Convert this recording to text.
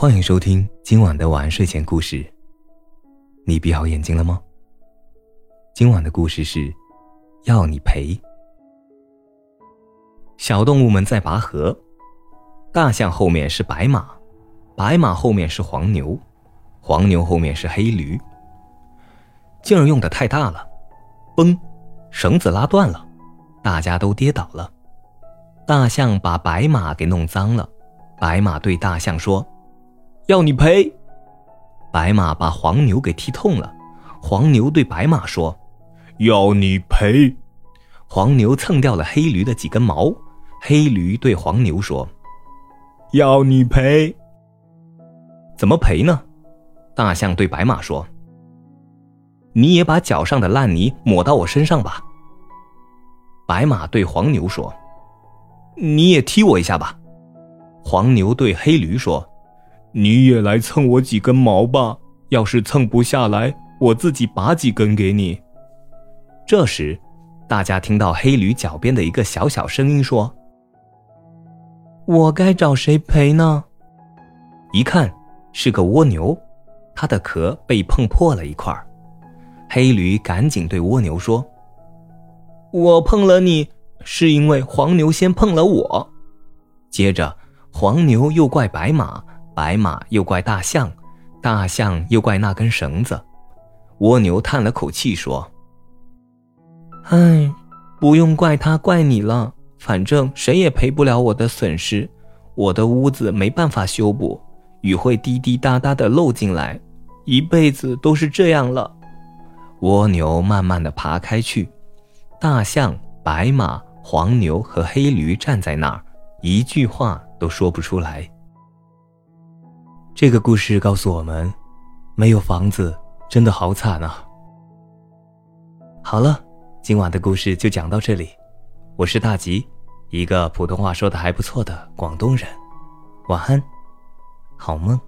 欢迎收听今晚的晚安睡前故事。你闭好眼睛了吗？今晚的故事是，要你陪。小动物们在拔河，大象后面是白马，白马后面是黄牛，黄牛后面是黑驴。劲儿用的太大了，嘣，绳子拉断了，大家都跌倒了。大象把白马给弄脏了，白马对大象说。要你赔！白马把黄牛给踢痛了，黄牛对白马说：“要你赔！”黄牛蹭掉了黑驴的几根毛，黑驴对黄牛说：“要你赔！”怎么赔呢？大象对白马说：“你也把脚上的烂泥抹到我身上吧。”白马对黄牛说：“你也踢我一下吧。”黄牛对黑驴说。你也来蹭我几根毛吧，要是蹭不下来，我自己拔几根给你。这时，大家听到黑驴脚边的一个小小声音说：“我该找谁赔呢？”一看，是个蜗牛，它的壳被碰破了一块。黑驴赶紧对蜗牛说：“我碰了你，是因为黄牛先碰了我。”接着，黄牛又怪白马。白马又怪大象，大象又怪那根绳子。蜗牛叹了口气说：“唉，不用怪他，怪你了。反正谁也赔不了我的损失。我的屋子没办法修补，雨会滴滴答答的漏进来，一辈子都是这样了。”蜗牛慢慢的爬开去，大象、白马、黄牛和黑驴站在那儿，一句话都说不出来。这个故事告诉我们，没有房子真的好惨啊。好了，今晚的故事就讲到这里。我是大吉，一个普通话说的还不错的广东人。晚安，好梦。